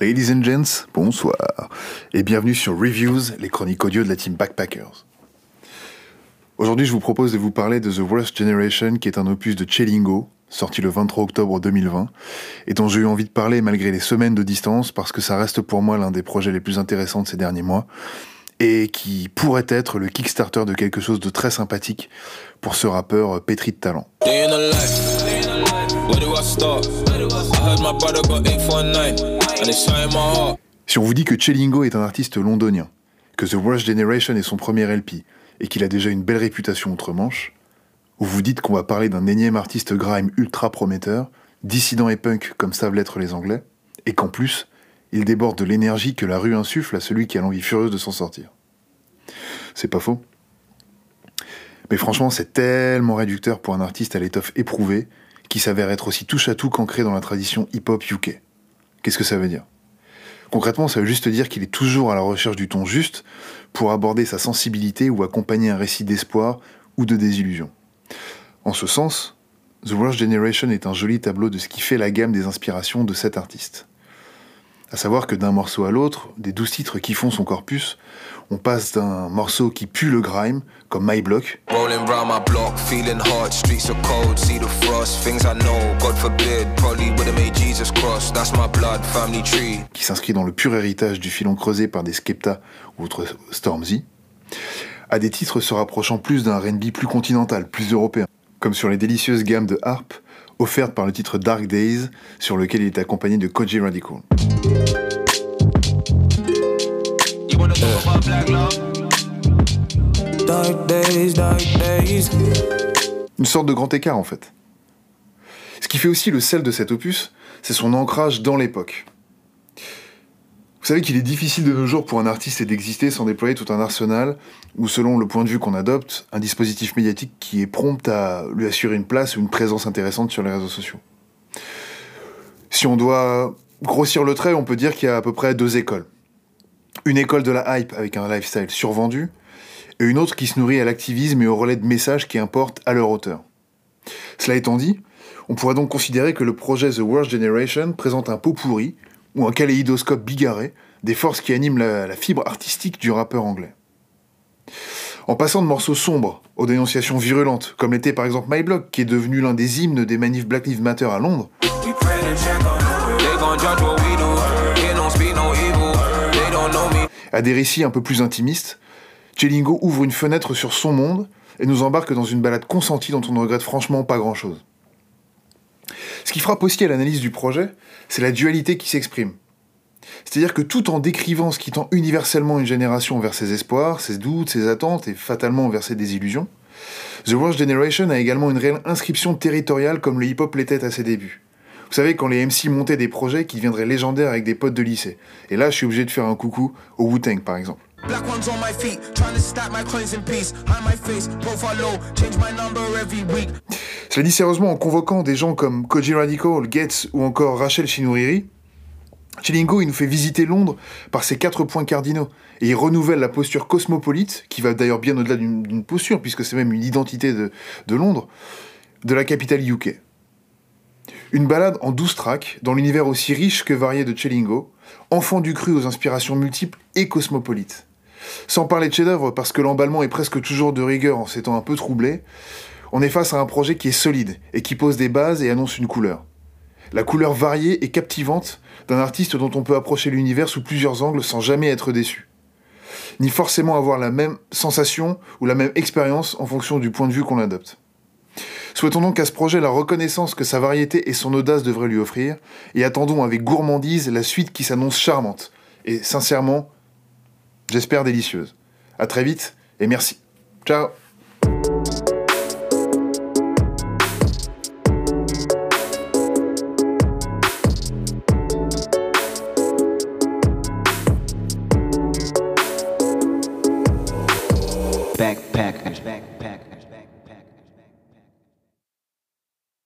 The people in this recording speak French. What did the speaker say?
Ladies and gents, bonsoir et bienvenue sur Reviews, les chroniques audio de la team Backpackers. Aujourd'hui, je vous propose de vous parler de The Worst Generation, qui est un opus de Chelingo, sorti le 23 octobre 2020, et dont j'ai eu envie de parler malgré les semaines de distance, parce que ça reste pour moi l'un des projets les plus intéressants de ces derniers mois, et qui pourrait être le Kickstarter de quelque chose de très sympathique pour ce rappeur pétri de talent. Si on vous dit que Chelingo est un artiste londonien, que The Worst Generation est son premier LP, et qu'il a déjà une belle réputation outre-Manche, ou vous dites qu'on va parler d'un énième artiste grime ultra prometteur, dissident et punk comme savent l'être les Anglais, et qu'en plus, il déborde de l'énergie que la rue insuffle à celui qui a l'envie furieuse de s'en sortir. C'est pas faux. Mais franchement, c'est tellement réducteur pour un artiste à l'étoffe éprouvée qui s'avère être aussi touche à tout qu'ancré dans la tradition hip-hop UK. Qu'est-ce que ça veut dire? Concrètement, ça veut juste dire qu'il est toujours à la recherche du ton juste pour aborder sa sensibilité ou accompagner un récit d'espoir ou de désillusion. En ce sens, The Worst Generation est un joli tableau de ce qui fait la gamme des inspirations de cet artiste. À savoir que d'un morceau à l'autre, des douze titres qui font son corpus, on passe d'un morceau qui pue le grime, comme My Block, qui s'inscrit dans le pur héritage du filon creusé par des Skepta ou autres Stormzy, à des titres se rapprochant plus d'un R&B plus continental, plus européen, comme sur les délicieuses gammes de harp offertes par le titre Dark Days, sur lequel il est accompagné de Koji Radical. Une sorte de grand écart en fait. Ce qui fait aussi le sel de cet opus, c'est son ancrage dans l'époque. Vous savez qu'il est difficile de nos jours pour un artiste d'exister sans déployer tout un arsenal, ou selon le point de vue qu'on adopte, un dispositif médiatique qui est prompt à lui assurer une place ou une présence intéressante sur les réseaux sociaux. Si on doit grossir le trait, on peut dire qu'il y a à peu près deux écoles. Une école de la hype avec un lifestyle survendu, et une autre qui se nourrit à l'activisme et au relais de messages qui importent à leur auteur. Cela étant dit, on pourrait donc considérer que le projet The Worst Generation présente un pot pourri ou un kaléidoscope bigarré des forces qui animent la, fibre artistique du rappeur anglais. En passant de morceaux sombres aux dénonciations virulentes, comme l'était par exemple My Blog, qui est devenu l'un des hymnes des manifs Black Lives Matter à Londres, à des récits un peu plus intimistes, Chelingo ouvre une fenêtre sur son monde et nous embarque dans une balade consentie dont on ne regrette franchement pas grand-chose. Ce qui frappe aussi à l'analyse du projet, c'est la dualité qui s'exprime. C'est-à-dire que tout en décrivant ce qui tend universellement une génération vers ses espoirs, ses doutes, ses attentes et fatalement vers ses désillusions, The Worst Generation a également une réelle inscription territoriale comme le hip-hop l'était à ses débuts. Vous savez, quand les MC montaient des projets qui deviendraient légendaires avec des potes de lycée. Et là, je suis obligé de faire un coucou au Wu-Tang, par exemple. Cela dit sérieusement, en convoquant des gens comme Koji Radical, Gates ou encore Rachel Chinouriri, Chilingo, il nous fait visiter Londres par ses quatre points cardinaux. Et il renouvelle la posture cosmopolite, qui va d'ailleurs bien au-delà d'une posture, puisque c'est même une identité de, Londres, de la capitale UK. Une balade en douze tracks, dans l'univers aussi riche que varié de Chelingo, enfant du cru aux inspirations multiples et cosmopolites. Sans parler de chef-d'œuvre, parce que l'emballement est presque toujours de rigueur en s'étant un peu troublé, on est face à un projet qui est solide et qui pose des bases et annonce une couleur. La couleur variée et captivante d'un artiste dont on peut approcher l'univers sous plusieurs angles sans jamais être déçu. Ni forcément avoir la même sensation ou la même expérience en fonction du point de vue qu'on adopte. Souhaitons donc à ce projet la reconnaissance que sa variété et son audace devraient lui offrir, et attendons avec gourmandise la suite qui s'annonce charmante, et sincèrement, j'espère délicieuse. À très vite et merci. Ciao